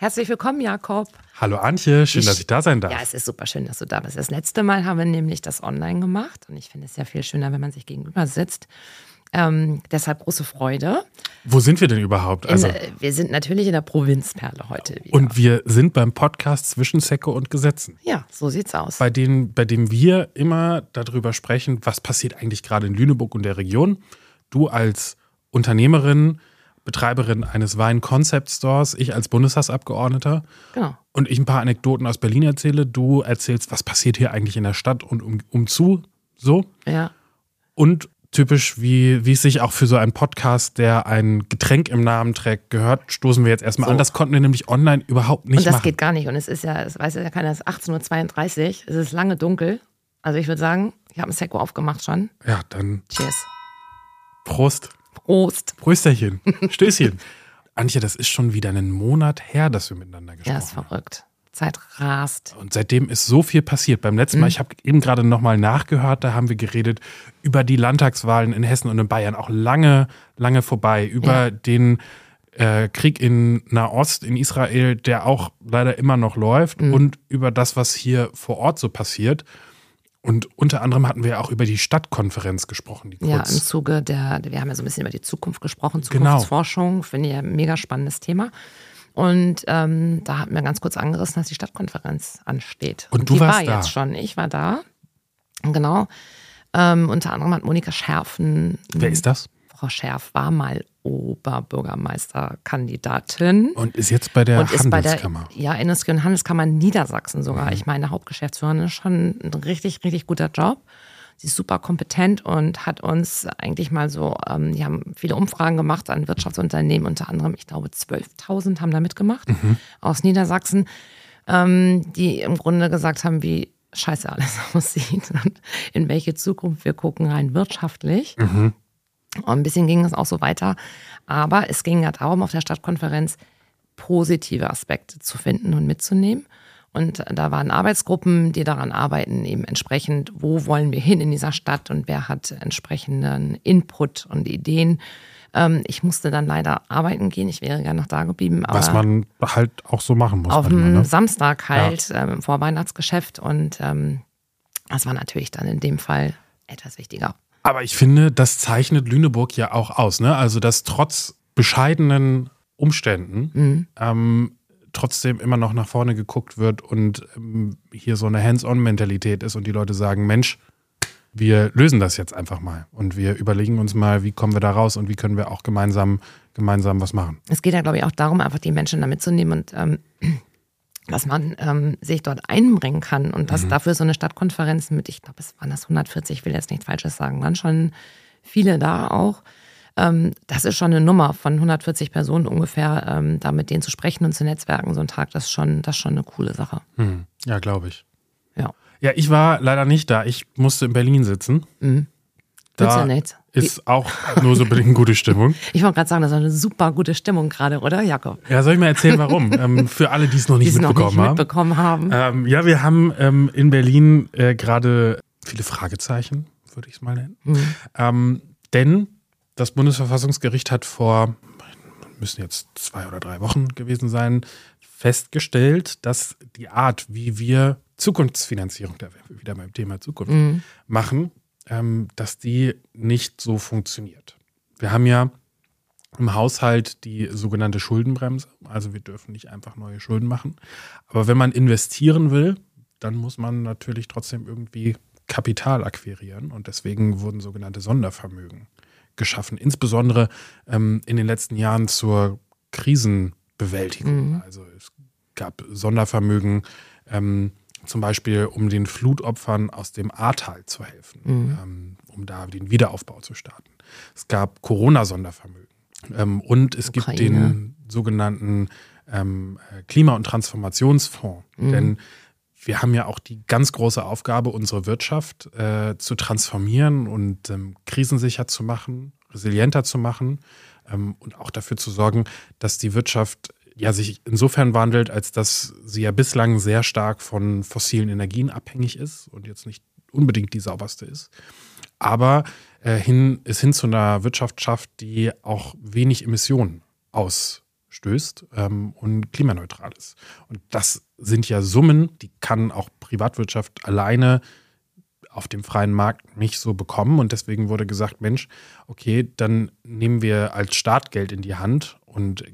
Herzlich willkommen, Jakob. Hallo Antje, schön, ich, dass ich da sein darf. Ja, es ist super schön, dass du da bist. Das letzte Mal haben wir nämlich das online gemacht und ich finde es ja viel schöner, wenn man sich gegenüber sitzt. Ähm, deshalb große Freude. Wo sind wir denn überhaupt? In, also, wir sind natürlich in der Provinzperle heute wieder. Und wir sind beim Podcast zwischen Säcke und Gesetzen. Ja, so sieht's aus. Bei, denen, bei dem wir immer darüber sprechen, was passiert eigentlich gerade in Lüneburg und der Region. Du als Unternehmerin, Betreiberin eines Wein-Concept-Stores, ich als Bundestagsabgeordneter. Genau. Und ich ein paar Anekdoten aus Berlin erzähle. Du erzählst, was passiert hier eigentlich in der Stadt und um, umzu. So. Ja. Und typisch, wie, wie es sich auch für so einen Podcast, der ein Getränk im Namen trägt, gehört, stoßen wir jetzt erstmal so. an. Das konnten wir nämlich online überhaupt nicht machen. Und das machen. geht gar nicht. Und es ist ja, es weiß ja keiner, es ist 18.32 Uhr, es ist lange dunkel. Also ich würde sagen, ich habe ein Sekko aufgemacht schon. Ja, dann. Cheers. Prost. Prost. Prösterchen. Stößchen. Antje, das ist schon wieder einen Monat her, dass wir miteinander gesprochen haben. Ja, ist verrückt. Zeit rast. Und seitdem ist so viel passiert. Beim letzten Mal, mhm. ich habe eben gerade nochmal nachgehört, da haben wir geredet über die Landtagswahlen in Hessen und in Bayern, auch lange, lange vorbei, über ja. den äh, Krieg in Nahost, in Israel, der auch leider immer noch läuft mhm. und über das, was hier vor Ort so passiert. Und unter anderem hatten wir auch über die Stadtkonferenz gesprochen. Die ja, im Zuge der, wir haben ja so ein bisschen über die Zukunft gesprochen, genau. Zukunftsforschung, genau. finde ich ein mega spannendes Thema. Und ähm, da hatten wir ganz kurz angerissen, dass die Stadtkonferenz ansteht. Und, Und du die warst war da. jetzt schon. Ich war da. Genau. Ähm, unter anderem hat Monika Schärfen. Wer ist das? Frau Schärf war mal Oberbürgermeisterkandidatin. Und ist jetzt bei der Handelskammer. Bei der, ja, Industrie- und Handelskammer Niedersachsen sogar. Mhm. Ich meine, Hauptgeschäftsführerin ist schon ein richtig, richtig guter Job. Sie ist super kompetent und hat uns eigentlich mal so, ähm, die haben viele Umfragen gemacht an Wirtschaftsunternehmen, unter anderem, ich glaube, 12.000 haben da mitgemacht mhm. aus Niedersachsen, ähm, die im Grunde gesagt haben, wie scheiße alles aussieht und in welche Zukunft wir gucken, rein wirtschaftlich. Mhm. Und ein bisschen ging es auch so weiter. Aber es ging ja darum, auf der Stadtkonferenz positive Aspekte zu finden und mitzunehmen. Und da waren Arbeitsgruppen, die daran arbeiten, eben entsprechend, wo wollen wir hin in dieser Stadt und wer hat entsprechenden Input und Ideen. Ähm, ich musste dann leider arbeiten gehen, ich wäre gerne noch da geblieben. Was man halt auch so machen muss. Auf dem ne? Samstag halt, ja. ähm, vor Weihnachtsgeschäft. Und ähm, das war natürlich dann in dem Fall etwas wichtiger. Aber ich finde, das zeichnet Lüneburg ja auch aus. Ne? Also, dass trotz bescheidenen Umständen mhm. ähm, trotzdem immer noch nach vorne geguckt wird und ähm, hier so eine Hands-on-Mentalität ist und die Leute sagen, Mensch, wir lösen das jetzt einfach mal und wir überlegen uns mal, wie kommen wir da raus und wie können wir auch gemeinsam, gemeinsam was machen. Es geht ja, glaube ich, auch darum, einfach die Menschen da mitzunehmen und ähm, dass man ähm, sich dort einbringen kann und dass mhm. dafür so eine Stadtkonferenz mit, ich glaube, es waren das 140, ich will jetzt nichts Falsches sagen, waren schon viele da auch. Ähm, das ist schon eine Nummer von 140 Personen ungefähr, ähm, da mit denen zu sprechen und zu netzwerken so ein Tag, das ist schon, das ist schon eine coole Sache. Mhm. Ja, glaube ich. Ja. Ja, ich war leider nicht da. Ich musste in Berlin sitzen. Mhm. Da ja ist auch nur so bedingt gute Stimmung. Ich wollte gerade sagen, das ist eine super gute Stimmung gerade, oder Jakob? Ja, soll ich mal erzählen, warum? ähm, für alle, die es noch nicht, mitbekommen, noch nicht mitbekommen haben. haben. Ähm, ja, wir haben ähm, in Berlin äh, gerade viele Fragezeichen, würde ich es mal nennen. Mhm. Ähm, denn das Bundesverfassungsgericht hat vor, müssen jetzt zwei oder drei Wochen gewesen sein, festgestellt, dass die Art, wie wir Zukunftsfinanzierung, da wieder beim Thema Zukunft, mhm. machen, ähm, dass die nicht so funktioniert. Wir haben ja im Haushalt die sogenannte Schuldenbremse. Also wir dürfen nicht einfach neue Schulden machen. Aber wenn man investieren will, dann muss man natürlich trotzdem irgendwie Kapital akquirieren. Und deswegen wurden sogenannte Sondervermögen geschaffen. Insbesondere ähm, in den letzten Jahren zur Krisenbewältigung. Mhm. Also es gab Sondervermögen ähm, zum Beispiel um den Flutopfern aus dem Ahrtal zu helfen, mhm. ähm, um da den Wiederaufbau zu starten. Es gab Corona-Sondervermögen ähm, und es Ukraine. gibt den sogenannten ähm, Klima- und Transformationsfonds. Mhm. Denn wir haben ja auch die ganz große Aufgabe, unsere Wirtschaft äh, zu transformieren und ähm, krisensicher zu machen, resilienter zu machen ähm, und auch dafür zu sorgen, dass die Wirtschaft ja sich insofern wandelt, als dass sie ja bislang sehr stark von fossilen Energien abhängig ist und jetzt nicht unbedingt die sauberste ist, aber äh, hin, es hin zu einer Wirtschaft schafft, die auch wenig Emissionen aus, stößt ähm, und klimaneutral ist. Und das sind ja Summen, die kann auch Privatwirtschaft alleine auf dem freien Markt nicht so bekommen. Und deswegen wurde gesagt, Mensch, okay, dann nehmen wir als Staat Geld in die Hand und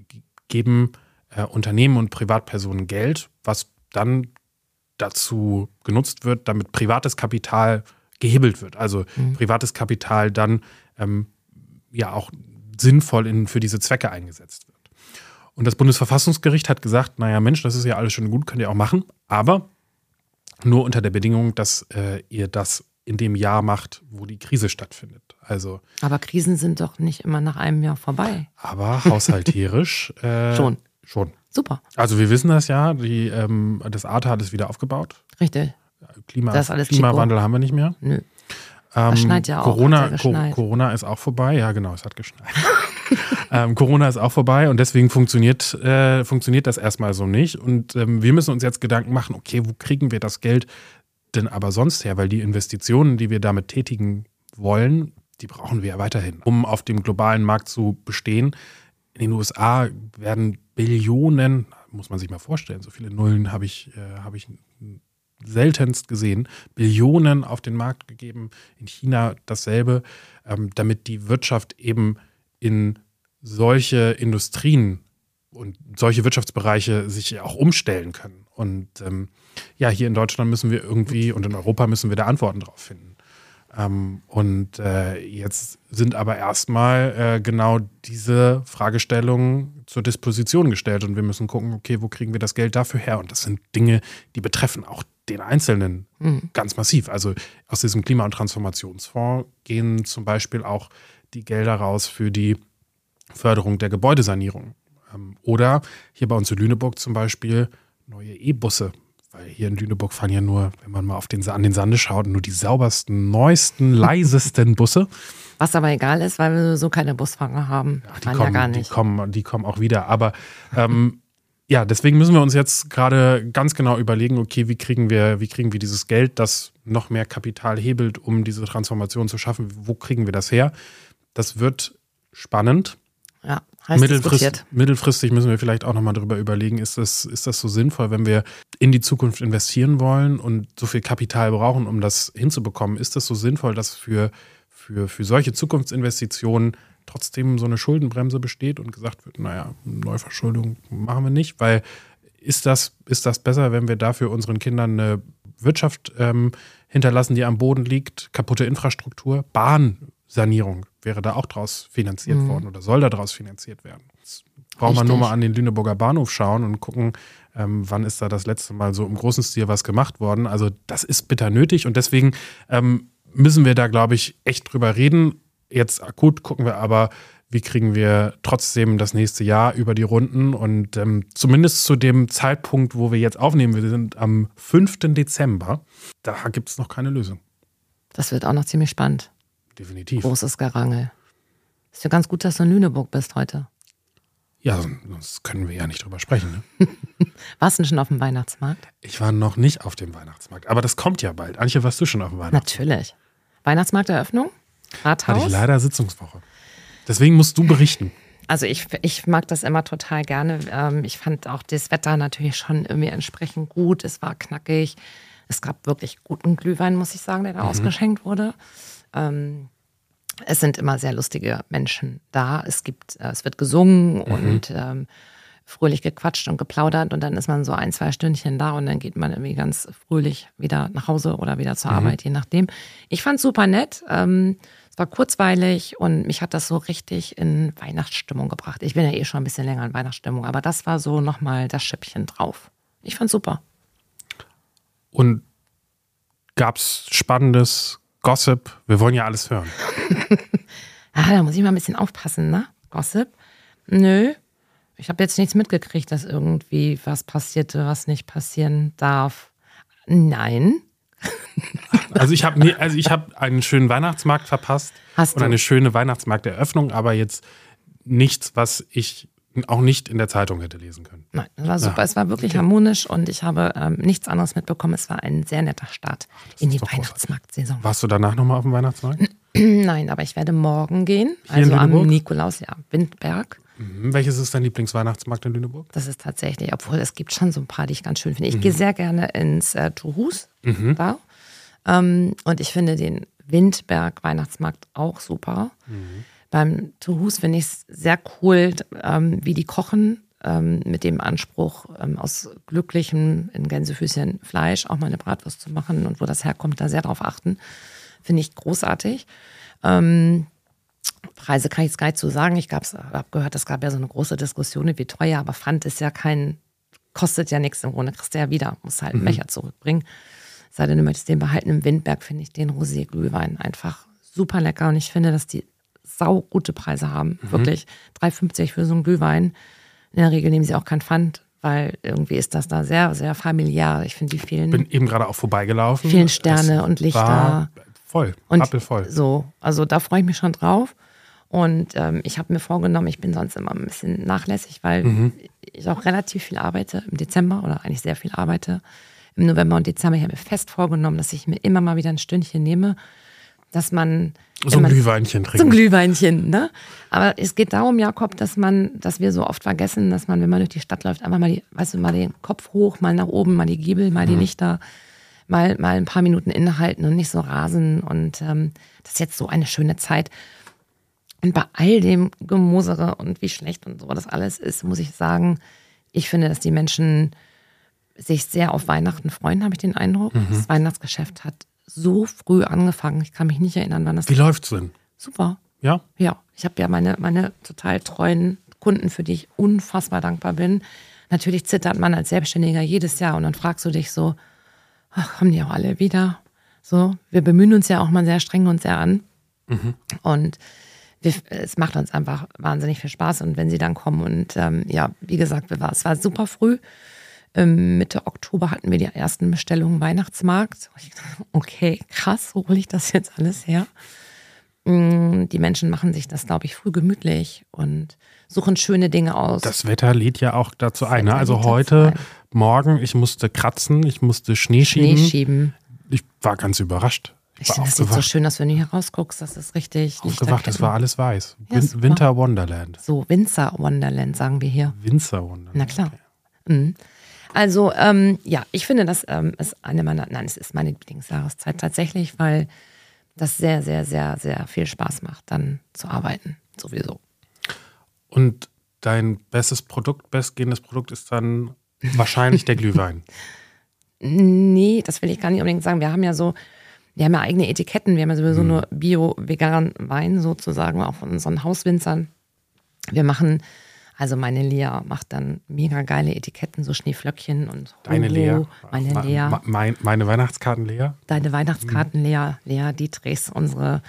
geben äh, Unternehmen und Privatpersonen Geld, was dann dazu genutzt wird, damit privates Kapital gehebelt wird. Also mhm. privates Kapital dann ähm, ja auch sinnvoll in, für diese Zwecke eingesetzt wird. Und das Bundesverfassungsgericht hat gesagt, naja Mensch, das ist ja alles schon gut, könnt ihr auch machen, aber nur unter der Bedingung, dass äh, ihr das in dem Jahr macht, wo die Krise stattfindet. Also, aber Krisen sind doch nicht immer nach einem Jahr vorbei. Aber haushalterisch äh, schon. Schon. Super. Also wir wissen das ja, die, ähm, das hat es wieder aufgebaut. Richtig. Klima, das ist alles Klimawandel Chico. haben wir nicht mehr. Nö. Ähm, schneit ja auch. Corona, ja Co Corona ist auch vorbei. Ja, genau, es hat geschneit. ähm, Corona ist auch vorbei und deswegen funktioniert, äh, funktioniert das erstmal so nicht. Und ähm, wir müssen uns jetzt Gedanken machen, okay, wo kriegen wir das Geld denn aber sonst her? Weil die Investitionen, die wir damit tätigen wollen, die brauchen wir ja weiterhin, um auf dem globalen Markt zu bestehen. In den USA werden Billionen, muss man sich mal vorstellen, so viele Nullen habe ich, äh, hab ich seltenst gesehen, Billionen auf den Markt gegeben, in China dasselbe, ähm, damit die Wirtschaft eben in solche Industrien und solche Wirtschaftsbereiche sich auch umstellen können. Und ähm, ja, hier in Deutschland müssen wir irgendwie und in Europa müssen wir da Antworten drauf finden. Ähm, und äh, jetzt sind aber erstmal äh, genau diese Fragestellungen zur Disposition gestellt und wir müssen gucken, okay, wo kriegen wir das Geld dafür her? Und das sind Dinge, die betreffen auch den Einzelnen mhm. ganz massiv. Also aus diesem Klima- und Transformationsfonds gehen zum Beispiel auch die Gelder raus für die Förderung der Gebäudesanierung. Ähm, oder hier bei uns in Lüneburg zum Beispiel neue E-Busse weil hier in Lüneburg fahren ja nur, wenn man mal auf den, an den Sande schaut, nur die saubersten, neuesten, leisesten Busse. Was aber egal ist, weil wir so keine Busfahrer haben. Ja, die, kommen, ja gar nicht. Die, kommen, die kommen auch wieder. Aber ähm, ja, deswegen müssen wir uns jetzt gerade ganz genau überlegen, okay, wie kriegen wir, wie kriegen wir dieses Geld, das noch mehr Kapital hebelt, um diese Transformation zu schaffen? Wo kriegen wir das her? Das wird spannend. Ja, heißt Mittelfrist, mittelfristig müssen wir vielleicht auch nochmal darüber überlegen, ist das, ist das so sinnvoll, wenn wir in die Zukunft investieren wollen und so viel Kapital brauchen, um das hinzubekommen? Ist das so sinnvoll, dass für, für, für solche Zukunftsinvestitionen trotzdem so eine Schuldenbremse besteht und gesagt wird, naja, Neuverschuldung machen wir nicht, weil ist das, ist das besser, wenn wir dafür unseren Kindern eine Wirtschaft ähm, hinterlassen, die am Boden liegt, kaputte Infrastruktur, Bahnsanierung wäre da auch draus finanziert mhm. worden oder soll da draus finanziert werden. Jetzt braucht man nur mal an den Lüneburger Bahnhof schauen und gucken, ähm, wann ist da das letzte Mal so im großen Stil was gemacht worden. Also das ist bitter nötig und deswegen ähm, müssen wir da, glaube ich, echt drüber reden. Jetzt akut gucken wir aber, wie kriegen wir trotzdem das nächste Jahr über die Runden und ähm, zumindest zu dem Zeitpunkt, wo wir jetzt aufnehmen, wir sind am 5. Dezember, da gibt es noch keine Lösung. Das wird auch noch ziemlich spannend. Definitiv. Großes Gerangel. Ist ja ganz gut, dass du in Lüneburg bist heute. Ja, sonst können wir ja nicht drüber sprechen. Ne? warst du denn schon auf dem Weihnachtsmarkt? Ich war noch nicht auf dem Weihnachtsmarkt, aber das kommt ja bald. Antje, warst du schon auf dem Weihnachtsmarkt? Natürlich. Weihnachtsmarkteröffnung? Rathaus? Hatte ich leider Sitzungswoche. Deswegen musst du berichten. Also ich, ich mag das immer total gerne. Ähm, ich fand auch das Wetter natürlich schon irgendwie entsprechend gut. Es war knackig. Es gab wirklich guten Glühwein, muss ich sagen, der da mhm. ausgeschenkt wurde. Ähm, es sind immer sehr lustige Menschen da. Es gibt, äh, es wird gesungen mhm. und ähm, fröhlich gequatscht und geplaudert und dann ist man so ein, zwei Stündchen da und dann geht man irgendwie ganz fröhlich wieder nach Hause oder wieder zur mhm. Arbeit, je nachdem. Ich fand es super nett. Ähm, es war kurzweilig und mich hat das so richtig in Weihnachtsstimmung gebracht. Ich bin ja eh schon ein bisschen länger in Weihnachtsstimmung, aber das war so nochmal das Schippchen drauf. Ich fand's super. Und gab's Spannendes, Gossip, wir wollen ja alles hören. ah, da muss ich mal ein bisschen aufpassen, ne? Gossip? Nö. Ich habe jetzt nichts mitgekriegt, dass irgendwie was passierte, was nicht passieren darf. Nein. Also ich habe also hab einen schönen Weihnachtsmarkt verpasst Hast und eine schöne Weihnachtsmarkteröffnung, aber jetzt nichts, was ich auch nicht in der Zeitung hätte lesen können. Nein, das war super. Ja. Es war wirklich okay. harmonisch und ich habe ähm, nichts anderes mitbekommen. Es war ein sehr netter Start Ach, in die Weihnachtsmarktsaison. Warst du danach nochmal auf dem Weihnachtsmarkt? Nein, aber ich werde morgen gehen. Hier also am? Nikolaus, ja, Windberg. Mhm. Welches ist dein Lieblingsweihnachtsmarkt in Lüneburg? Das ist tatsächlich, obwohl es gibt schon so ein paar, die ich ganz schön finde. Ich gehe sehr gerne ins äh, Tuhus Mhm. da. Ähm, und ich finde den Windberg Weihnachtsmarkt auch super. Beim Tuhus finde ich es sehr cool, ähm, wie die kochen. Ähm, mit dem Anspruch, ähm, aus glücklichem in Gänsefüßchen Fleisch auch mal eine Bratwurst zu machen und wo das herkommt, da sehr drauf achten. Finde ich großartig. Ähm, Preise kann ich jetzt gar nicht zu sagen. Ich habe gehört, es gab ja so eine große Diskussion, wie teuer, aber Pfand ist ja kein, kostet ja nichts im Grunde, kriegst du ja wieder, musst halt einen Becher zurückbringen. Sei denn, du möchtest den behalten. Im Windberg finde ich den Rosé-Glühwein einfach super lecker und ich finde, dass die sau gute Preise haben. Wirklich 3,50 für so einen Glühwein. In der Regel nehmen sie auch kein Pfand, weil irgendwie ist das da sehr, sehr familiär. Ich finde, die vielen, Bin eben gerade auch vorbeigelaufen. vielen Sterne Es und Lichter. Voll, Und rappelvoll. So, also da freue ich mich schon drauf. Und ähm, ich habe mir vorgenommen, ich bin sonst immer ein bisschen nachlässig, weil Mhm. ich auch relativ viel arbeite im Dezember oder eigentlich sehr viel arbeite im November und Dezember. Ich habe mir fest vorgenommen, dass ich mir immer mal wieder ein Stündchen nehme, dass man So ein man- Glühweinchen so ein. Glühweinchen, ne? Aber es geht darum, Jakob, dass man, dass wir so oft vergessen, dass man, wenn man durch die Stadt läuft, einfach mal die, weißt du, mal den Kopf hoch, mal nach oben, mal die Giebel, mal Mhm. die Lichter, mal, mal ein paar Minuten innehalten und nicht so rasen. Und ähm, das ist jetzt so eine schöne Zeit. Und bei all dem Gemosere und wie schlecht und so das alles ist, muss ich sagen, ich finde, dass die Menschen sich sehr auf Weihnachten freuen, habe ich den Eindruck. Mhm. Das Weihnachtsgeschäft hat so früh angefangen. Ich kann mich nicht erinnern, wann das Wie läuft's denn? super. Ja? Ja, ich habe ja meine, meine total treuen Kunden, für die ich unfassbar dankbar bin. Natürlich zittert man als Selbstständiger jedes Jahr und dann fragst du dich so, ach, kommen die auch alle wieder? So, wir bemühen uns ja auch mal sehr streng und sehr an. Und wir, es macht uns einfach wahnsinnig viel Spaß. Und wenn sie dann kommen und ähm, ja, wie gesagt, es war super früh. Ähm, Mitte Oktober hatten wir die ersten Bestellungen Weihnachtsmarkt. Okay, krass, wo hole ich das jetzt alles her? Mm, Die Menschen machen sich das, glaube ich, früh gemütlich und suchen schöne Dinge aus. Das Wetter lädt ja auch dazu ein. Ne? Also heute, morgen, ich musste kratzen, ich musste Schnee Schnee schieben. schieben. Ich war ganz überrascht. Ich Ich finde, das sieht so schön aus, wenn du hier rausguckst. Das ist richtig. aufgewacht es Lichterketten. war alles weiß. Ja, Win super. Winter Wonderland. So, Winzer Wonderland, sagen wir hier. Winzer Wonderland. Na klar. Mhm. Also, ähm, ja, ich finde, das ähm, ist eine meiner, nein, es ist meine Lieblingsjahreszeit tatsächlich, weil das sehr, sehr, sehr, sehr viel Spaß macht, dann zu arbeiten. Sowieso. Und dein bestes Produkt, bestgehendes Produkt ist dann wahrscheinlich der Glühwein. Nee, das will ich gar nicht unbedingt sagen. Wir haben ja so, wir haben ja eigene Etiketten. Wir haben ja sowieso Mhm. nur bio-veganen Wein sozusagen, auch von unseren Hauswinzern. Wir machen, also meine Lea macht dann mega geile Etiketten, so Schneeflöckchen und Deine Hugo, Lea. Meine Lea. ma- mein, meine Weihnachtskarten Lea. Deine Weihnachtskarten, Lea, Lea Dietrichs, unsere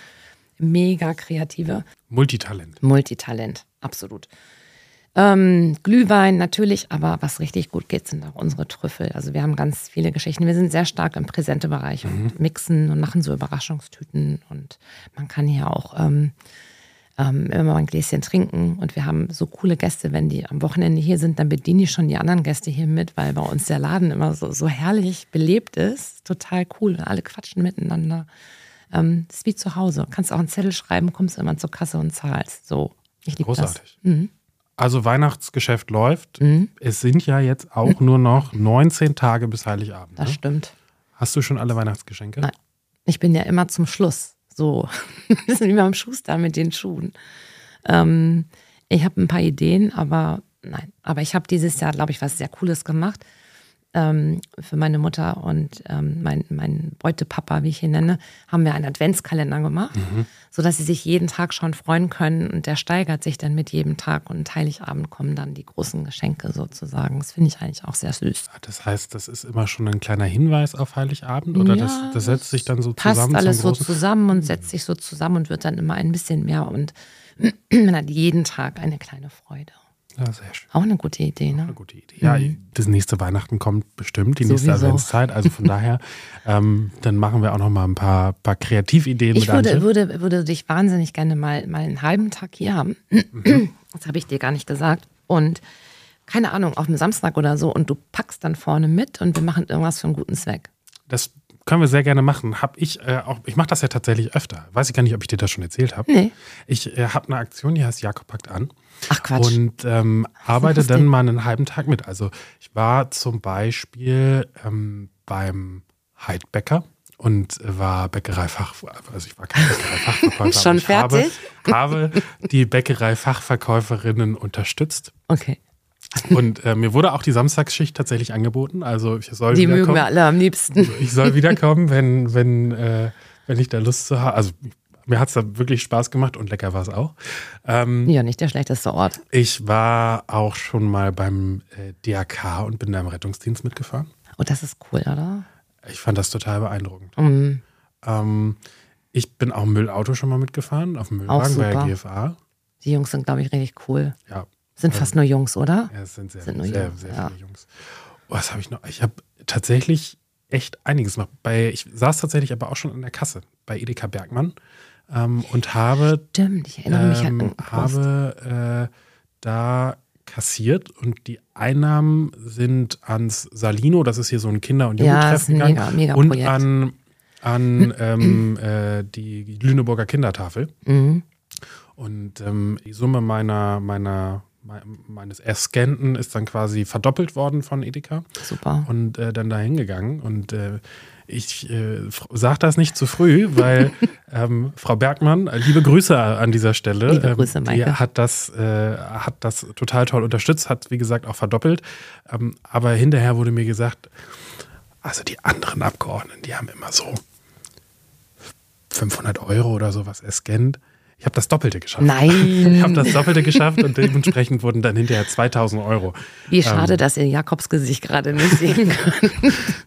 mega kreative Multitalent. Multitalent, absolut. Ähm, Glühwein natürlich, aber was richtig gut geht, sind auch unsere Trüffel. Also wir haben ganz viele Geschichten. Wir sind sehr stark im Präsente-Bereich und mixen und machen so Überraschungstüten. Und man kann hier auch ähm, ähm, immer mal ein Gläschen trinken. Und wir haben so coole Gäste, wenn die am Wochenende hier sind, dann bediene ich schon die anderen Gäste hier mit, weil bei uns der Laden immer so, so herrlich belebt ist. Total cool. Alle quatschen miteinander. Ähm, das ist wie zu Hause. Kannst auch einen Zettel schreiben, kommst immer zur Kasse und zahlst. So. Ich liebe das. Großartig. Also Weihnachtsgeschäft läuft. Mhm. Es sind ja jetzt auch nur noch 19 Tage bis Heiligabend. Das Ne? stimmt. Hast du schon alle Weihnachtsgeschenke? Nein. Ich bin ja immer zum Schluss. So. Ein bisschen wie beim Schuster mit den Schuhen. Ähm, ich habe ein paar Ideen, aber nein. Aber ich habe dieses Jahr, glaube ich, was sehr Cooles gemacht. Ähm, für meine Mutter und ähm, mein, mein Beutepapa, wie ich ihn nenne, haben wir einen Adventskalender gemacht, sodass sie sich jeden Tag schon freuen können. Und der steigert sich dann mit jedem Tag. Und Heiligabend kommen dann die großen Geschenke sozusagen. Das finde ich eigentlich auch sehr süß. Das heißt, das ist immer schon ein kleiner Hinweis auf Heiligabend oder das, Ja, das setzt sich dann so passt zusammen alles zum so zusammen und setzt sich so zusammen und wird dann immer ein bisschen mehr und man hat jeden Tag eine kleine Freude. Ja, sehr schön. Auch eine gute Idee, ne? Eine gute Idee. Ja, das nächste Weihnachten kommt bestimmt, die nächste Sowieso. Adventszeit. Also von daher, ähm, dann machen wir auch noch mal ein paar, paar Kreativideen Ich würde, würde, würde dich wahnsinnig gerne mal, mal einen halben Tag hier haben. Das habe ich dir gar nicht gesagt. Und keine Ahnung, auf dem Samstag oder so und du packst dann vorne mit und wir machen irgendwas für einen guten Zweck. Das können wir sehr gerne machen. Hab ich äh, auch, ich mache das ja tatsächlich öfter. Weiß ich gar nicht, ob ich dir das schon erzählt habe. Nee. Ich äh, habe eine Aktion, die heißt Jakob packt an. Ach Quatsch. Und ähm, arbeite dann mal einen halben Tag mit. Also ich war zum Beispiel ähm, beim Heidbäcker und war Bäckereifach, also ich war kein Bäckereifachverkäufer. Schon fertig? Habe, habe die Bäckereifachverkäuferinnen unterstützt. okay. Und äh, mir wurde auch die Samstagsschicht tatsächlich angeboten. Also ich soll Die mögen wir alle am liebsten. Ich soll wiederkommen, wenn, wenn, äh, wenn ich da Lust zu habe. Also mir hat es da wirklich Spaß gemacht und lecker war es auch. Ähm, Ja, nicht der schlechteste Ort. ich war auch schon mal beim äh, DRK und bin da im Rettungsdienst mitgefahren. Oh, das ist cool, oder? Ich fand das total beeindruckend. Mhm. Ähm, ich bin auch im Müllauto schon mal mitgefahren, auf dem Müllwagen bei der. GFA. Die Jungs sind, glaube ich, richtig cool. Ja, Sind fast nur Jungs, oder? ja es sind sehr, Sind nur sehr, Jungs, sehr ja. viele Jungs. Oh, was habe ich noch? Ich habe tatsächlich echt einiges gemacht. Bei, ich saß tatsächlich aber auch schon an der Kasse bei Edeka Bergmann ähm, und habe Stimmt, ich erinnere mich ähm, an habe äh, da kassiert und die Einnahmen sind ans Salino, das ist hier so ein Kinder- und Ja, Jugendtreff ist ein gegangen, mega- mega und Projekt. an, an ähm, äh, die Lüneburger Kindertafel. Mhm. Und ähm, die Summe meiner, meiner, me- meines Erscannten ist dann quasi verdoppelt worden von Edeka Super. und äh, dann da hingegangen. Und äh, ich äh, sage das nicht zu früh, weil ähm, Frau Bergmann, äh, liebe Grüße an dieser Stelle, Liebe ähm, Grüße, die Maike. hat das, äh, hat das total toll unterstützt, hat wie gesagt auch verdoppelt. Ähm, aber hinterher wurde mir gesagt, also die anderen Abgeordneten, die haben immer so 500 Euro oder sowas erscannt. Ich habe das Doppelte geschafft. Nein. Ich habe das Doppelte geschafft und dementsprechend wurden dann hinterher 2000 Euro. Wie schade, dass ihr Jakobs Gesicht gerade nicht sehen könnt.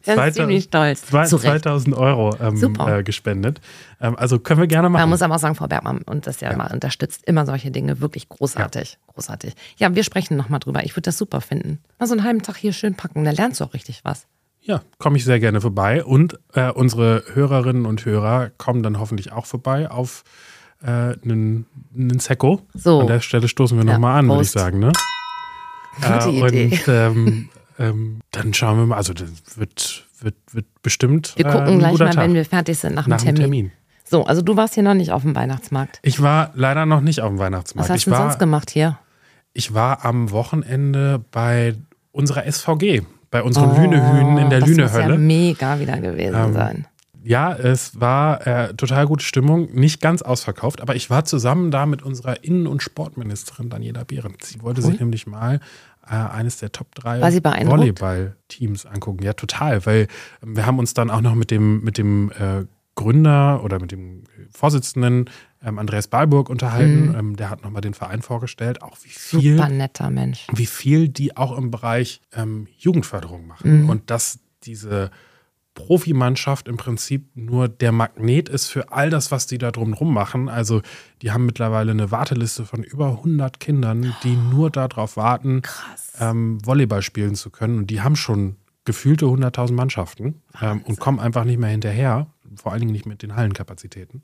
Er ist ziemlich stolz. Zwei- Zu Recht. 2000 Euro ähm, äh, gespendet. Ähm, also können wir gerne machen. Man muss aber auch sagen, Frau Bergmann, und das ja, mal unterstützt immer solche Dinge wirklich großartig. Großartig. Ja, wir sprechen nochmal drüber. Ich würde das super finden. Mal so einen halben Tag hier schön packen, da lernst du auch richtig was. Ja, komme ich sehr gerne vorbei. Und äh, unsere Hörerinnen und Hörer kommen dann hoffentlich auch vorbei auf äh, einen, einen Sekko. So. An der Stelle stoßen wir Ja, nochmal an, würde ich sagen. Ne? Gute Idee. Und ähm, ähm, dann schauen wir mal. Also das wird, wird, wird bestimmt Wir äh, gucken ein gleich mal, Tag. wenn wir fertig sind nach dem nach dem Termin. Termin. So, also du warst hier noch nicht auf dem Weihnachtsmarkt. Ich war leider noch nicht auf dem Weihnachtsmarkt. Was hast ich du war, sonst gemacht hier? Ich war am Wochenende bei unserer SVG, bei unseren Oh, Lünehühnen in der das muss ja Lünehölle. mega wieder gewesen Ähm, sein. Ja, es war äh, total gute Stimmung, nicht ganz ausverkauft, aber ich war zusammen da mit unserer Innen- und Sportministerin Daniela Behrendt. Sie wollte sich nämlich mal äh, eines der Top 3 War sie beeindruckt? Volleyball-Teams angucken. Ja, total, weil ähm, wir haben uns dann auch noch mit dem, mit dem äh, Gründer oder mit dem Vorsitzenden ähm, Andreas Balburg unterhalten. Ähm, der hat nochmal den Verein vorgestellt, auch wie viel Super netter Mensch. wie viel die auch im Bereich ähm, Jugendförderung machen. Mhm. Und dass diese Profimannschaft im Prinzip nur der Magnet ist für all das, was die da drumherum machen. Also die haben mittlerweile eine Warteliste von über 100 Kindern, die nur darauf warten, ähm, Volleyball spielen zu können. Und die haben schon gefühlte 100.000 Mannschaften ähm, und kommen einfach nicht mehr hinterher. Vor allen Dingen nicht mit den Hallenkapazitäten.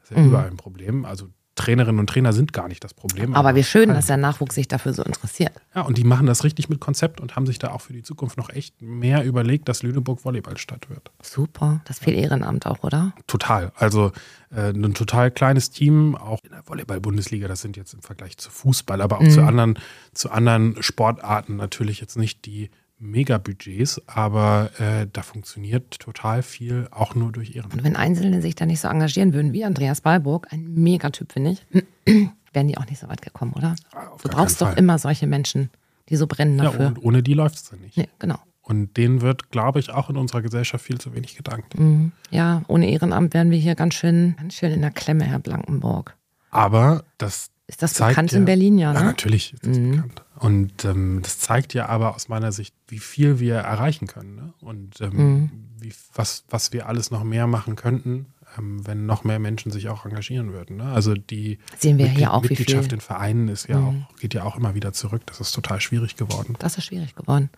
Das ist ja Mhm. überall ein Problem. Also Trainerinnen und Trainer sind gar nicht das Problem. Aber wie schön, Hallen- dass der Nachwuchs sich dafür so interessiert. ja, und die machen das richtig mit Konzept und haben sich da auch für die Zukunft noch echt mehr überlegt, dass Lüneburg Volleyballstadt wird. Super. Das viel Ehrenamt auch, oder? Total. Also äh, ein total kleines Team, auch in der Volleyball-Bundesliga, das sind jetzt im Vergleich zu Fußball, aber auch zu, anderen, zu anderen Sportarten natürlich jetzt nicht die Megabudgets, aber äh, da funktioniert total viel, auch nur durch Ehrenamt. Und wenn Einzelne sich da nicht so engagieren würden wie Andreas Balburg, ein Megatyp, finde ich, wären die auch nicht so weit gekommen, oder? Auf Du brauchst doch immer solche Menschen, die so brennen Ja, dafür. und ohne die läuft es dann nicht. nee, genau. Und denen wird, glaube ich, auch in unserer Gesellschaft viel zu wenig gedankt. Mhm. Ja, ohne Ehrenamt wären wir hier ganz schön, ganz schön in der Klemme, Herr Blankenburg. Aber das Ist das bekannt in Berlin, ja, Ja, ne? natürlich ist das bekannt. Und ähm, das zeigt ja aber aus meiner Sicht, wie viel wir erreichen können. Ne? Und ähm, Mhm. wie, was, was wir alles noch mehr machen könnten, ähm, wenn noch mehr Menschen sich auch engagieren würden. Ne? Also die Sehen wir Mitglied- hier auch, Mitgliedschaft. Mhm. in Vereinen ist ja auch, geht ja auch immer wieder zurück. Das ist total schwierig geworden. Das ist schwierig geworden.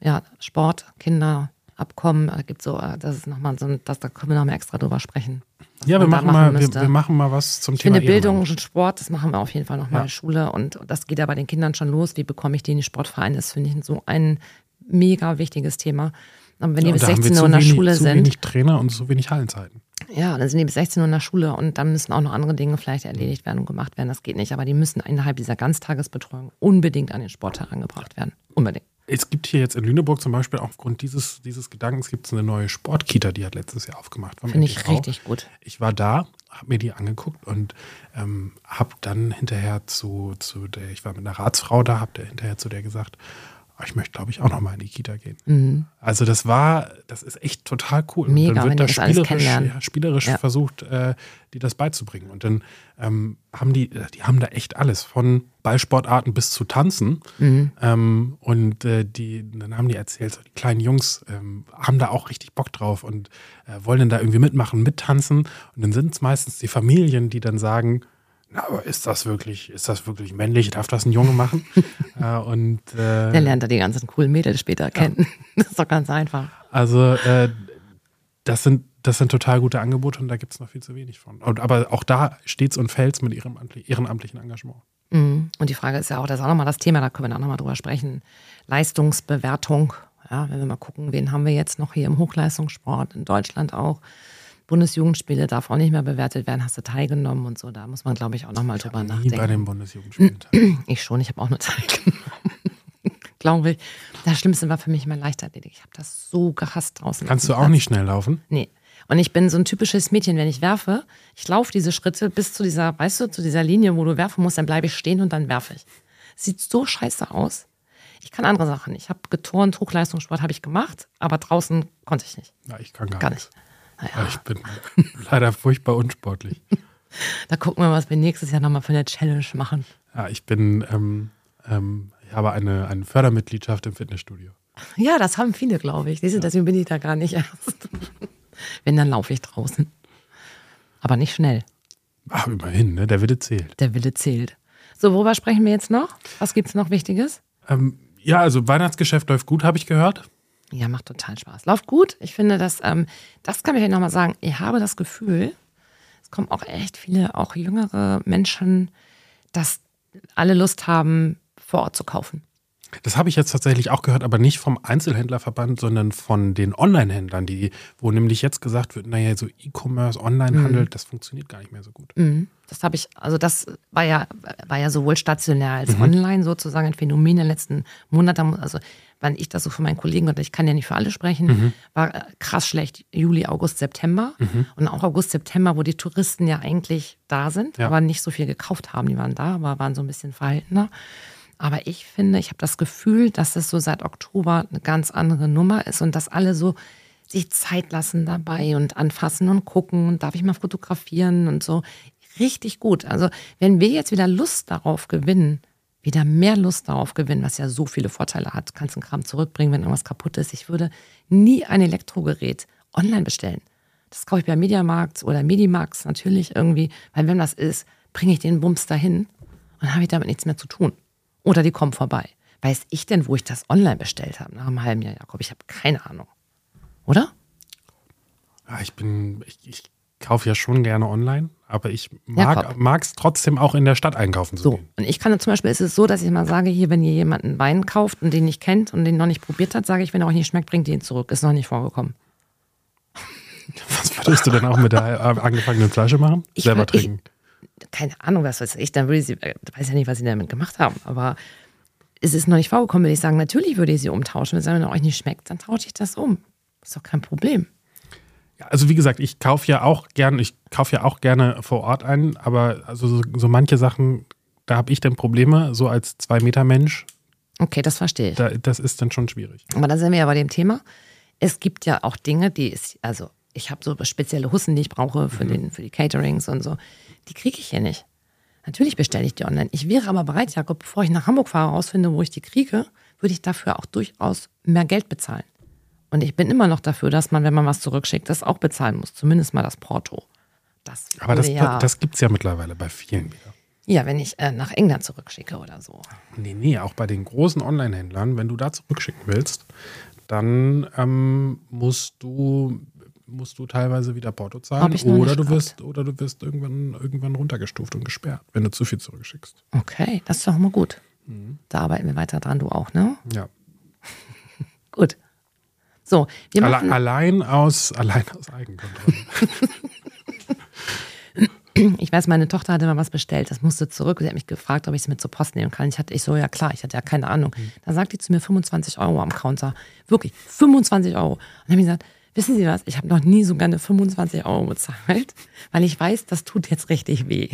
Ja, Sport, Kinder, Abkommen, da gibt so, äh, das ist nochmal so ein, das, da können wir nochmal extra drüber sprechen. Ja, wir da machen, mal, wir, wir machen mal was zum Ich Thema finde Bildung und Sport, das machen wir auf jeden Fall nochmal Ja. in Schule und das geht ja bei den Kindern schon los. Wie bekomme ich die in den Sportverein? Das finde ich so ein mega wichtiges Thema. Aber wenn die Ja, bis da haben wir 16 Uhr in der wenig, Schule zu sind, wenig Trainer und zu wenig Hallenzeiten. ja, dann sind die bis 16 Uhr in der Schule und dann müssen auch noch andere Dinge vielleicht erledigt werden und gemacht werden. Das geht nicht. Aber die müssen innerhalb dieser Ganztagesbetreuung unbedingt an den Sport herangebracht werden. Unbedingt. Es gibt hier jetzt in Lüneburg zum Beispiel aufgrund dieses, dieses Gedankens gibt es eine neue Sportkita, die hat letztes Jahr aufgemacht. Finde ich richtig gut. Ich war da, habe mir die angeguckt und ähm, habe dann hinterher zu, zu der, ich war mit einer Ratsfrau da, habe hinterher zu der gesagt, "Ah, ich möchte, glaube ich, auch noch mal in die Kita gehen. Also das war, das ist echt total cool. Und Mhm. Mega, dann wenn wird da spielerisch, ja, spielerisch Ja. versucht, äh, die das beizubringen. Und dann ähm, haben die, äh, die haben da echt alles, von Ballsportarten bis zu Tanzen. Mhm. Ähm, und äh, die, dann haben die erzählt, so die kleinen Jungs ähm, haben da auch richtig Bock drauf und äh, wollen dann da irgendwie mitmachen, mittanzen. Und dann sind es meistens die Familien, die dann sagen, na, aber ist das wirklich, ist das wirklich männlich? Darf das ein Junge machen? äh, und äh, Der lernt da die ganzen coolen Mädels später kennen. Das ist doch ganz einfach. also äh, das sind das sind total gute Angebote und da gibt es noch viel zu wenig von. Und, aber auch da steht's und fällt's mit ihrem amtli- ehrenamtlichen Engagement. Mhm. Und die Frage ist ja auch, das ist auch nochmal das Thema, da können wir auch nochmal drüber sprechen. Leistungsbewertung. Ja, wenn wir mal gucken, wen haben wir jetzt noch hier im Hochleistungssport, in Deutschland auch. Bundesjugendspiele darf auch nicht mehr bewertet werden, hast du teilgenommen und so. Da muss man, glaube ich, auch nochmal drüber Nie nachdenken. bei den Bundesjugendspielen. Ich schon, ich habe auch nur teilgenommen. glaube ich. Das Schlimmste war für mich mein Leichtathletik. Ich habe das so gehasst draußen. Kannst du auch Platz. nicht schnell laufen? Nee. Und ich bin so ein typisches Mädchen, wenn ich werfe, ich laufe diese Schritte bis zu dieser, weißt du, zu dieser Linie, wo du werfen musst, dann bleibe ich stehen und dann werfe ich. Sieht so scheiße aus. Ich kann andere Sachen. Ich habe geturnt, Hochleistungssport habe ich gemacht, aber draußen konnte ich nicht. Ja, ich kann gar, Gar nichts. nicht. Naja, Ich bin leider furchtbar unsportlich. da gucken wir, was wir nächstes Jahr nochmal für eine Challenge machen. Ja, ich bin, ähm, ähm, ich habe eine, eine Fördermitgliedschaft im Fitnessstudio. Ja, das haben viele, glaube ich. Siehst du, deswegen bin ich da gar nicht erst. Wenn, dann laufe ich draußen. Aber nicht schnell. Ach, immerhin, ne? Der Wille zählt. Der Wille zählt. So, worüber sprechen wir jetzt noch? Was gibt es noch Wichtiges? Ähm, ja, also Weihnachtsgeschäft läuft gut, habe ich gehört. Ja, macht total Spaß. Läuft gut. Ich finde, dass, ähm, das kann ich ja nochmal sagen. Ich habe das Gefühl, es kommen auch echt viele, auch jüngere Menschen, dass alle Lust haben, vor Ort zu kaufen. Das habe ich jetzt tatsächlich auch gehört, aber nicht vom Einzelhändlerverband, sondern von den Online-Händlern, die, wo nämlich jetzt gesagt wird, naja, so E-Commerce, Online-Handel, das funktioniert gar nicht mehr so gut. Mhm. Das habe ich, also das war ja, war ja sowohl stationär als online sozusagen ein Phänomen in den letzten Monaten. Also, wenn ich das so von meinen Kollegen, und ich kann ja nicht für alle sprechen, war äh, krass schlecht Juli, August, September. Und auch August, September, wo die Touristen ja eigentlich da sind, Ja. aber nicht so viel gekauft haben. Die waren da, aber waren so ein bisschen verhaltener. Aber ich finde, ich habe das Gefühl, dass es so seit Oktober eine ganz andere Nummer ist und dass alle so sich Zeit lassen dabei und anfassen und gucken und darf ich mal fotografieren und so. Richtig gut. Also wenn wir jetzt wieder Lust darauf gewinnen, wieder mehr Lust darauf gewinnen, was ja so viele Vorteile hat, kannst den Kram zurückbringen, wenn irgendwas kaputt ist. Ich würde nie ein Elektrogerät online bestellen. Das kaufe ich bei Mediamarkt oder Medimax natürlich irgendwie, weil wenn das ist, bringe ich den Bums dahin und habe ich damit nichts mehr zu tun. Oder die kommen vorbei. Weiß ich denn, wo ich das online bestellt habe? Nach einem halben Jahr, Jakob, ich habe keine Ahnung. Oder? Ja, ich bin, ich, ich kaufe ja schon gerne online, aber ich mag es trotzdem auch in der Stadt einkaufen zu So. gehen. Und ich kann zum Beispiel, ist es so, dass ich mal sage, hier, wenn ihr jemanden Wein kauft und den nicht kennt und den noch nicht probiert hat, sage ich, wenn er euch nicht schmeckt, bringt ihn zurück. Ist noch nicht vorgekommen. Was würdest du denn auch mit der äh, angefangenen Flasche machen? Ich Selber würd- ich- trinken. Keine Ahnung, was weiß ich, dann würde ich sie, äh, weiß ja nicht, was sie damit gemacht haben, aber es ist noch nicht vorgekommen, würde ich sagen, natürlich würde ich sie umtauschen. Wenn es euch nicht schmeckt, dann tausche ich das um. Ist doch kein Problem. Also wie gesagt, ich kaufe ja auch gerne, ich kaufe ja auch gerne vor Ort ein, aber also so, so manche Sachen, da habe ich dann Probleme, so als zwei Meter Mensch, Okay, das verstehe ich. da, das ist dann schon schwierig. Aber da sind wir ja bei dem Thema. Es gibt ja auch Dinge, die ist, also ich habe so spezielle Hussen, die ich brauche für, den, für die Caterings und so. Die kriege ich hier nicht. Natürlich bestelle ich die online. Ich wäre aber bereit, Jakob, bevor ich nach Hamburg fahre, rausfinde, wo ich die kriege, würde ich dafür auch durchaus mehr Geld bezahlen. Und ich bin immer noch dafür, dass man, wenn man was zurückschickt, das auch bezahlen muss. Zumindest mal das Porto. Das Aber das, ja, das gibt es ja mittlerweile bei vielen wieder. ja, wenn ich äh, nach England zurückschicke oder so. Nee, nee, auch bei den großen Online-Händlern, wenn du da zurückschicken willst, dann ähm, musst du musst du teilweise wieder Porto zahlen oder du wirst oder du wirst irgendwann irgendwann runtergestuft und gesperrt, wenn du zu viel zurückschickst. Okay, das ist doch mal gut. Mhm. Da arbeiten wir weiter dran, du auch, ne? Ja. Gut. So, wir machen, allein aus, allein aus Eigenkontrolle. ich weiß, meine Tochter hatte mal was bestellt, das musste zurück. Sie hat mich gefragt, ob ich es mit zur Post nehmen kann. Ich hatte, ich so, ja klar, ich hatte ja keine Ahnung. Da sagt die zu mir 25 Euro am Counter. Wirklich, 25 Euro. Und dann habe ich gesagt, wissen Sie was, ich habe noch nie so gerne 25 Euro bezahlt, weil ich weiß, das tut jetzt richtig weh.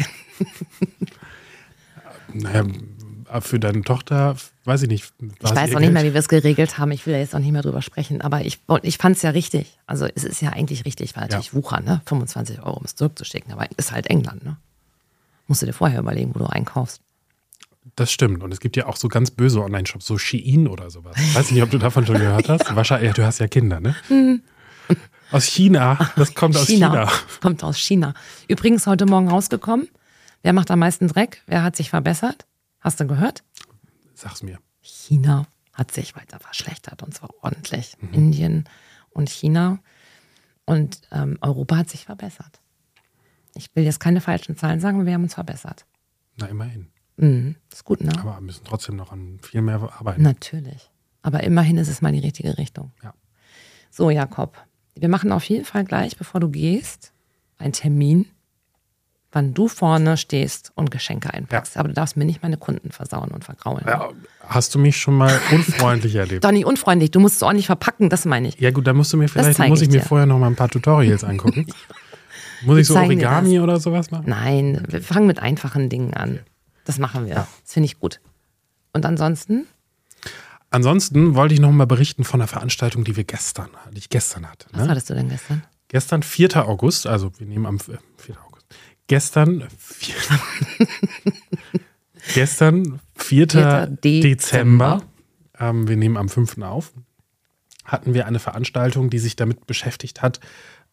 naja, für deine Tochter, weiß ich nicht. Ich weiß auch nicht mehr, wie wir es geregelt haben. Ich will ja jetzt auch nicht mehr drüber sprechen. Aber ich, ich fand es ja richtig. Also es ist ja eigentlich richtig, weil natürlich ja. Wucher, ne? 25 Euro, um es zurückzuschicken. Aber ist halt England, ne? Musst du dir vorher überlegen, wo du einkaufst. Das stimmt. Und es gibt ja auch so ganz böse Online-Shops, so Shein oder sowas. Ich weiß nicht, ob du davon schon gehört hast. ja. Wahrscheinlich, du hast ja Kinder, ne? Aus China. Das kommt aus China. China. Kommt aus China. Übrigens heute Morgen rausgekommen. Wer macht am meisten Dreck? Wer hat sich verbessert? Hast du gehört? Sag's mir. China hat sich weiter verschlechtert und zwar ordentlich. Mhm. Indien und China. Und ähm, Europa hat sich verbessert. Ich will jetzt keine falschen Zahlen sagen, aber wir haben uns verbessert. Na, immerhin. Mhm. Ist gut, ne? Aber wir müssen trotzdem noch an viel mehr arbeiten. Natürlich. Aber immerhin ist es mal die richtige Richtung. Ja. So, Jakob, wir machen auf jeden Fall gleich, bevor du gehst, einen Termin wann du vorne stehst und Geschenke einpackst. Ja. Aber du darfst mir nicht meine Kunden versauen und vergraulen. Ja, hast du mich schon mal unfreundlich erlebt? Doch nicht unfreundlich, du musst es ordentlich verpacken, das meine ich. Ja gut, dann musst du mir vielleicht, muss ich, ich mir vorher noch mal ein paar Tutorials angucken. Muss ich so Origami oder sowas machen? Nein, wir fangen mit einfachen Dingen an. Das machen wir. Das finde ich gut. Und ansonsten? Ansonsten wollte ich noch mal berichten von einer Veranstaltung, die wir gestern, die ich gestern hatte. Was ne? hattest du denn gestern? Gestern, 4. August, also wir nehmen am 4. August gestern, gestern 4. 4. Dezember, ähm, wir nehmen am 5. auf, hatten wir eine Veranstaltung, die sich damit beschäftigt hat,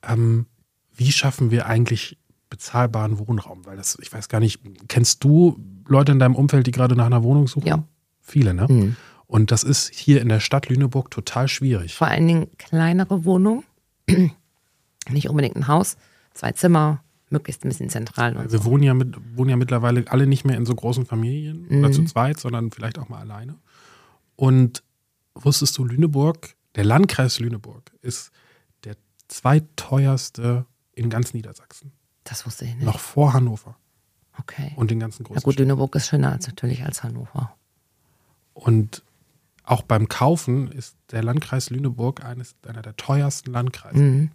ähm, wie schaffen wir eigentlich bezahlbaren Wohnraum? Weil das, ich weiß gar nicht, kennst du Leute in deinem Umfeld, die gerade nach einer Wohnung suchen? Ja. Viele, ne? Mhm. Und das ist hier in der Stadt Lüneburg total schwierig. Vor allen Dingen kleinere Wohnungen, nicht unbedingt ein Haus, zwei Zimmer, möglichst ein bisschen zentral. Wir so. wohnen, ja mit, wohnen ja mittlerweile alle nicht mehr in so großen Familien mhm. oder zu zweit, sondern vielleicht auch mal alleine. Und wusstest du, Lüneburg, der Landkreis Lüneburg ist der zweiteuerste in ganz Niedersachsen. Das wusste ich nicht. Noch vor Hannover. Okay. Und den ganzen großen. Ja gut, Lüneburg ist schöner als natürlich als Hannover. Und auch beim Kaufen ist der Landkreis Lüneburg eines, einer der teuersten Landkreise. Mhm.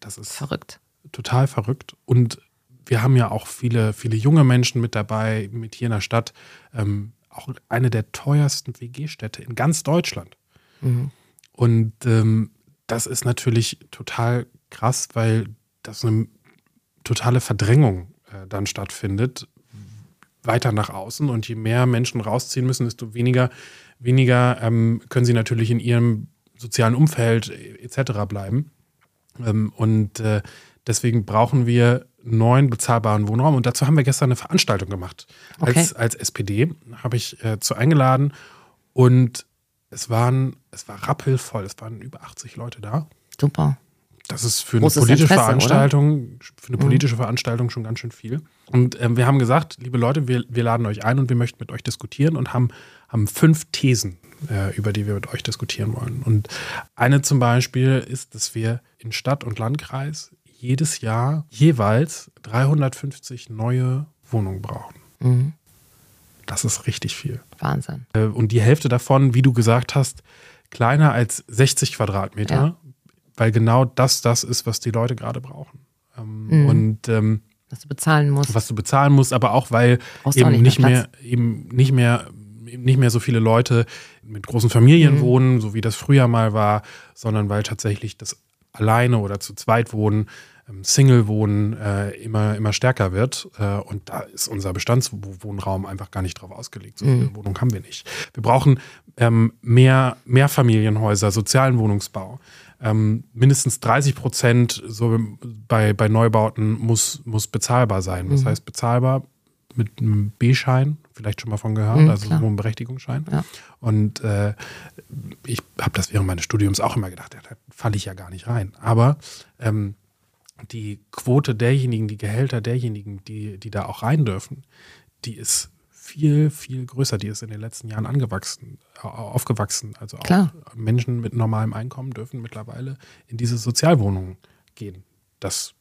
Das ist verrückt total verrückt. Und wir haben ja auch viele, viele junge Menschen mit dabei, mit hier in der Stadt. Ähm, auch eine der teuersten WG-Städte in ganz Deutschland. Mhm. Und ähm, das ist natürlich total krass, weil das eine totale Verdrängung äh, dann stattfindet, weiter nach außen. Und je mehr Menschen rausziehen müssen, desto weniger, weniger ähm, können sie natürlich in ihrem sozialen Umfeld äh, etc. bleiben. Ähm, und äh, Deswegen brauchen wir neuen bezahlbaren Wohnraum. Und dazu haben wir gestern eine Veranstaltung gemacht. Okay. Als, als SPD habe ich äh, zu eingeladen und es waren, es war rappelvoll. Es waren über 80 Leute da. Super. Das ist für eine Großes politische Interesse, Veranstaltung, oder? für eine mhm. politische. Veranstaltung schon ganz schön viel. Und ähm, wir haben gesagt, liebe Leute, wir, wir laden euch ein und wir möchten mit euch diskutieren und haben, haben fünf Thesen, äh, über die wir mit euch diskutieren wollen. Und eine zum Beispiel ist, dass wir in Stadt und Landkreis jedes Jahr jeweils 350 neue Wohnungen brauchen. Mhm. Das ist richtig viel. Wahnsinn. Äh, und die Hälfte davon, wie du gesagt hast, kleiner als 60 Quadratmeter, ja. weil genau das das ist, was die Leute gerade brauchen. Ähm, mhm. Und ähm, was du bezahlen musst. Was du bezahlen musst, aber auch weil eben nicht, nicht mehr, eben nicht mehr nicht mehr so viele Leute mit großen Familien mhm. wohnen, so wie das früher mal war, sondern weil tatsächlich das alleine oder zu zweit wohnen, ähm, Single-Wohnen äh, immer, immer stärker wird. Äh, und da ist unser Bestandswohnraum einfach gar nicht drauf ausgelegt. So viele mhm. Wohnungen haben wir nicht. Wir brauchen ähm, mehr Mehrfamilienhäuser, sozialen Wohnungsbau. Ähm, mindestens 30 Prozent so bei, bei Neubauten muss, muss bezahlbar sein. Das mhm. heißt, bezahlbar mit einem B-Schein, vielleicht schon mal von gehört, mhm, also klar. Wohnberechtigungsschein. Ja. Und äh, ich habe das während meines Studiums auch immer gedacht, ja, da falle ich ja gar nicht rein. Aber ähm, die Quote derjenigen, die Gehälter derjenigen, die, die da auch rein dürfen, die ist viel, viel größer. Die ist in den letzten Jahren angewachsen, aufgewachsen. Also auch Klar. Menschen mit normalem Einkommen dürfen mittlerweile in diese Sozialwohnungen gehen. Das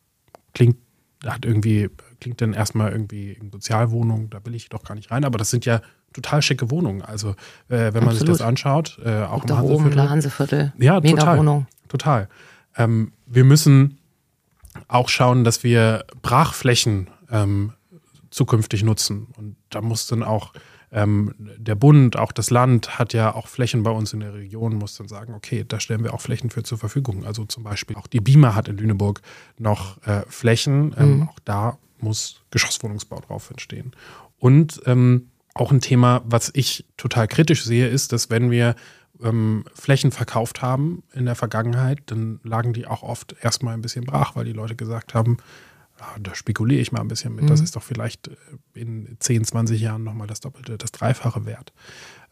klingt, hat irgendwie, klingt dann erstmal irgendwie in Sozialwohnungen, da will ich doch gar nicht rein, aber das sind ja total schicke Wohnungen. Also äh, wenn man sich das anschaut, äh, auch da im oben, Hanseviertel. der Hanseviertel. Ja, Mega total. Wohnung. Total. Ähm, wir müssen auch schauen, dass wir Brachflächen ähm, zukünftig nutzen. Und da muss dann auch ähm, der Bund, auch das Land hat ja auch Flächen bei uns in der Region, muss dann sagen, okay, da stellen wir auch Flächen für zur Verfügung. Also zum Beispiel auch die BIMA hat in Lüneburg noch äh, Flächen. Ähm, Auch da muss Geschosswohnungsbau drauf entstehen. Und ähm, auch ein Thema, was ich total kritisch sehe, ist, dass wenn wir ähm, Flächen verkauft haben in der Vergangenheit, dann lagen die auch oft erstmal ein bisschen brach, weil die Leute gesagt haben, ah, da spekuliere ich mal ein bisschen mit, das ist doch vielleicht äh, in 10, 20 Jahren nochmal das Doppelte, das Dreifache wert.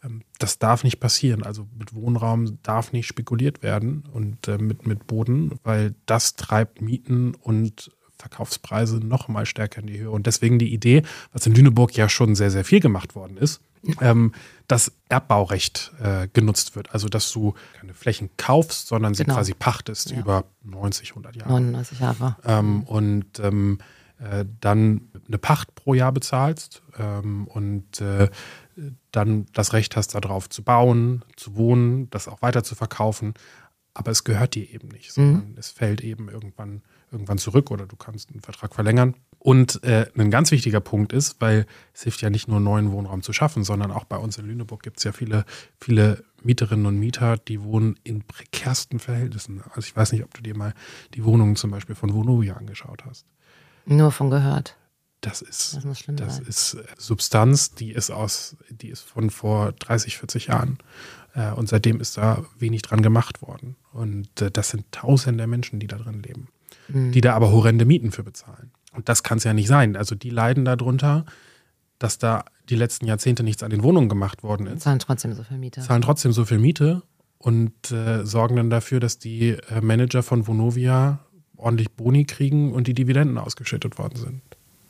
Ähm, das darf nicht passieren. Also mit Wohnraum darf nicht spekuliert werden und äh, mit, mit Boden, weil das treibt Mieten und Verkaufspreise noch mal stärker in die Höhe. Und deswegen die Idee, was in Lüneburg ja schon sehr, sehr viel gemacht worden ist, ähm, dass Erbbaurecht äh, genutzt wird. Also, dass du keine Flächen kaufst, sondern sie Genau. quasi pachtest Ja. über 90, 100 Jahre. 99 Jahre. Ähm, und ähm, äh, dann eine Pacht pro Jahr bezahlst ähm, und äh, dann das Recht hast, darauf zu bauen, zu wohnen, das auch weiter zu verkaufen. Aber es gehört dir eben nicht, sondern es fällt eben irgendwann, irgendwann zurück oder du kannst einen Vertrag verlängern. Und äh, ein ganz wichtiger Punkt ist, weil es hilft ja nicht nur neuen Wohnraum zu schaffen, sondern auch bei uns in Lüneburg gibt es ja viele, viele Mieterinnen und Mieter, die wohnen in prekärsten Verhältnissen. Also ich weiß nicht, ob du dir mal die Wohnungen zum Beispiel von Vonovia angeschaut hast. Nur von gehört. Das ist, Das das ist äh, Substanz, die ist aus, die ist von vor 30, 40 Jahren. Äh, Und seitdem ist da wenig dran gemacht worden. Und äh, das sind tausende Menschen, die da drin leben, Mhm. die da aber horrende Mieten für bezahlen. Und das kann es ja nicht sein. Also die leiden darunter, dass da die letzten Jahrzehnte nichts an den Wohnungen gemacht worden ist, Zahlen trotzdem so viel Miete. zahlen trotzdem so viel Miete und äh, sorgen dann dafür, dass die äh, Manager von Vonovia ordentlich Boni kriegen und die Dividenden ausgeschüttet worden sind.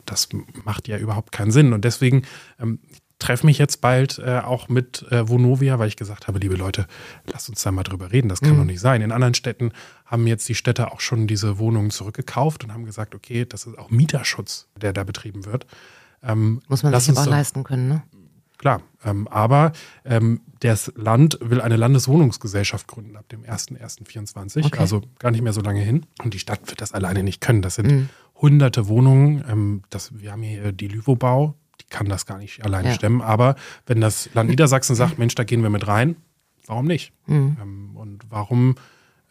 Das macht ja überhaupt keinen Sinn. Und deswegen ähm, treffe mich jetzt bald äh, auch mit äh, Vonovia, weil ich gesagt habe, liebe Leute, lasst uns da mal drüber reden. Das kann doch nicht sein. In anderen Städten haben jetzt die Städte auch schon diese Wohnungen zurückgekauft und haben gesagt, okay, das ist auch Mieterschutz, der da betrieben wird. Ähm, Muss man sich aber auch leisten können, ne? Klar, ähm, aber ähm, das Land will eine Landeswohnungsgesellschaft gründen ab dem 01.01.24, Okay. also gar nicht mehr so lange hin. Und die Stadt wird das alleine nicht können. Das sind Mhm. hunderte Wohnungen. Ähm, das, wir haben hier die Lüwobau, die kann das gar nicht alleine Ja. stemmen. Aber wenn das Land Niedersachsen sagt, Mensch, da gehen wir mit rein, warum nicht? Mhm. Ähm, und warum,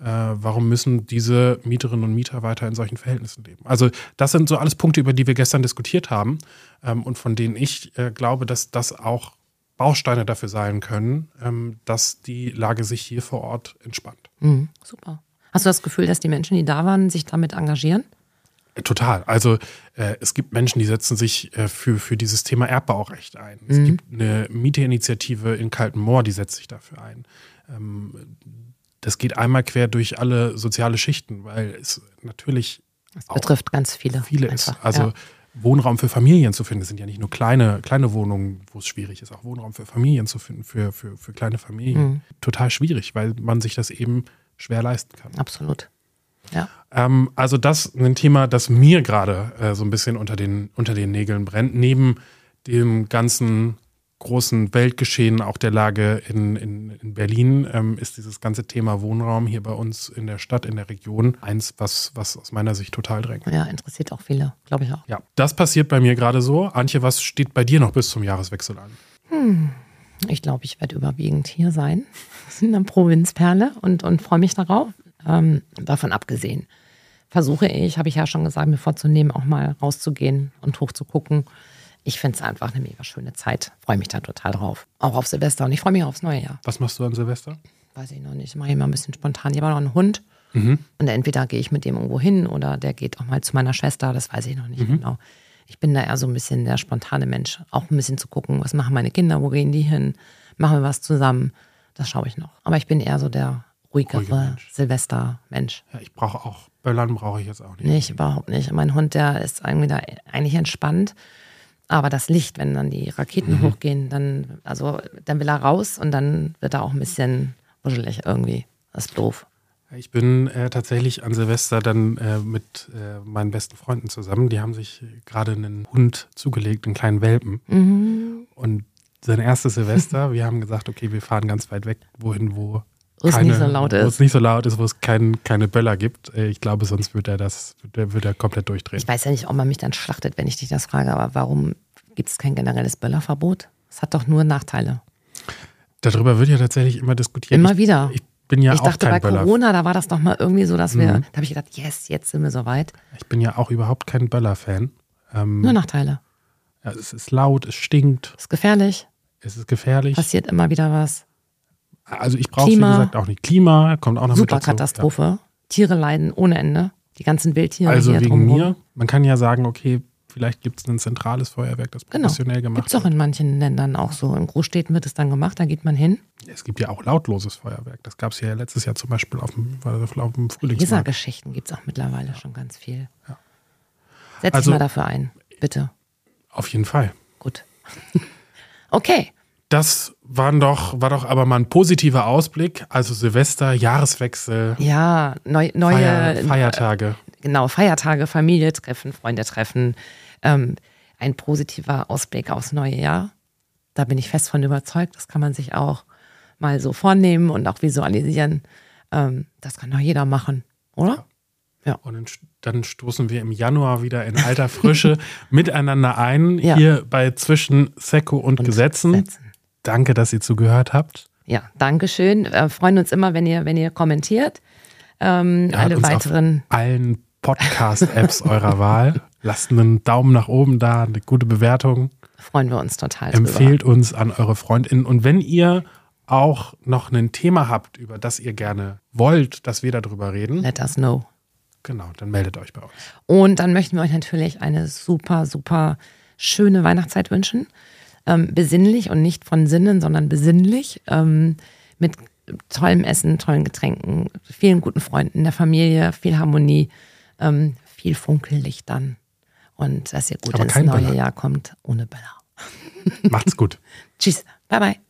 äh, warum müssen diese Mieterinnen und Mieter weiter in solchen Verhältnissen leben? Also das sind so alles Punkte, über die wir gestern diskutiert haben ähm, und von denen ich äh, glaube, dass das auch Bausteine dafür sein können, ähm, dass die Lage sich hier vor Ort entspannt. Mhm. Super. Hast du das Gefühl, dass die Menschen, die da waren, sich damit engagieren? Total. Also äh, es gibt Menschen, die setzen sich äh, für, für dieses Thema Erbbaurecht ein. Es gibt eine Mieterinitiative in Kaltenmoor, die setzt sich dafür ein. Ähm, das geht einmal quer durch alle soziale Schichten, weil es natürlich Das betrifft ganz viele. viele ist. einfach. Also ja. Wohnraum für Familien zu finden, das sind ja nicht nur kleine, kleine Wohnungen, wo es schwierig ist, auch Wohnraum für Familien zu finden, für, für, für kleine Familien. Mhm. Total schwierig, weil man sich das eben schwer leisten kann. absolut. Ja. Ähm, also das ist ein Thema, das mir gerade äh, so ein bisschen unter den, unter den Nägeln brennt. Neben dem ganzen großen Weltgeschehen, auch der Lage in, in, in Berlin, ähm, ist dieses ganze Thema Wohnraum hier bei uns in der Stadt, in der Region, eins, was, was aus meiner Sicht total drängt. ja, interessiert auch viele, glaube ich auch. Ja, das passiert bei mir gerade so. Antje, was steht bei dir noch bis zum Jahreswechsel an? Ich glaube, ich werde überwiegend hier sein, in der Provinzperle und, und freue mich darauf. Ähm, davon abgesehen versuche ich, habe ich ja schon gesagt, mir vorzunehmen, auch mal rauszugehen und hochzugucken. Ich finde es einfach eine mega schöne Zeit. Freue mich da total drauf. Auch auf Silvester und ich freue mich aufs neue Jahr. Was machst du an Silvester? Weiß ich noch nicht. Mache ich mal ein bisschen spontan. Ich habe noch einen Hund. Mhm. Und entweder gehe ich mit dem irgendwo hin oder der geht auch mal zu meiner Schwester. Das weiß ich noch Mhm. nicht genau. Ich bin da eher so ein bisschen der spontane Mensch. Auch ein bisschen zu gucken, was machen meine Kinder, wo gehen die hin? Machen wir was zusammen? Das schaue ich noch. Aber ich bin eher so der ruhigere Ruhige Mensch. Silvester-Mensch. Ja, ich brauche auch, Böllern brauche ich jetzt auch nicht. Nicht, überhaupt nicht. Mein Hund, der ist irgendwie da eigentlich entspannt. Aber das Licht, wenn dann die Raketen mhm. hochgehen, dann, also, dann will er raus und dann wird er auch ein bisschen wuschelig irgendwie. Das ist doof. Ich bin äh, tatsächlich an Silvester dann äh, mit äh, meinen besten Freunden zusammen. Die haben sich gerade einen Hund zugelegt, einen kleinen Welpen. Mhm. Und sein erstes Silvester, wir haben gesagt, okay, wir fahren ganz weit weg, wohin, wo wo es nicht so laut ist. Wo es nicht so laut ist, wo es kein, keine Böller gibt. Äh, ich glaube, sonst würde er das, wird er komplett durchdrehen. Ich weiß ja nicht, ob man mich dann schlachtet, wenn ich dich das frage, aber warum gibt es kein generelles Böllerverbot? Es hat doch nur Nachteile. Darüber wird ja tatsächlich immer diskutiert. Immer wieder. Ich, ich bin ja ich auch dachte, kein bei Böller. Corona, da war das doch mal irgendwie so, dass wir, mhm. da habe ich gedacht, yes, jetzt sind wir soweit. Ich bin ja auch überhaupt kein Böller-Fan. Ähm, Nur Nachteile. Ja, es ist laut, es stinkt. Es ist gefährlich. Es ist gefährlich. Passiert immer wieder was. Also ich brauche wie gesagt auch nicht. Klima kommt auch noch Super mit dazu. Katastrophe. Ja. Tiere leiden ohne Ende. Die ganzen Wildtiere also hier wegen drumherum. mir. Man kann ja sagen, okay, vielleicht gibt es ein zentrales Feuerwerk, das genau. professionell genau. gemacht Gibt es auch in manchen Ländern auch so. In Großstädten wird es dann gemacht, da geht man hin. Es gibt ja auch lautloses Feuerwerk. Das gab es ja letztes Jahr zum Beispiel auf dem, auf dem Frühlingsmarkt. Dieser Geschichten gibt es auch mittlerweile schon ganz viel. Ja. Setz also, dich mal dafür ein, bitte. Auf jeden Fall. Gut. okay. Das waren doch, war doch aber mal ein positiver Ausblick. Also Silvester, Jahreswechsel. Ja, neu, neue Feier, Feiertage. Genau, Feiertage, Familie treffen, Freunde treffen. Ähm, ein positiver Ausblick aufs neue Jahr. Da bin ich fest von überzeugt. Das kann man sich auch mal so vornehmen und auch visualisieren. Ähm, das kann doch jeder machen, oder? Ja. ja. Und dann stoßen wir im Januar wieder in alter Frische miteinander ein, ja. hier bei Zwischen Seko und, und Gesetzen. Gesetzen. Danke, dass ihr zugehört habt. Ja, danke schön. Wir freuen uns immer, wenn ihr, wenn ihr kommentiert. Ähm, ja, alle weiteren. allen Podcast-Apps eurer Wahl. Lasst einen Daumen nach oben da, eine gute Bewertung. Freuen wir uns total. Empfehlt drüber. uns an eure FreundInnen. Und wenn ihr auch noch ein Thema habt, über das ihr gerne wollt, dass wir darüber reden. Let us know. Genau, dann meldet euch bei uns. Und dann möchten wir euch natürlich eine super, super schöne Weihnachtszeit wünschen ähm, besinnlich und nicht von Sinnen, sondern besinnlich, ähm, mit tollem Essen, tollen Getränken, vielen guten Freunden, der Familie, viel Harmonie, ähm, viel Funkellicht dann. Und dass ihr gut Aber ins neue Böller. Jahr kommt ohne Böller. Macht's gut. Tschüss. Bye bye.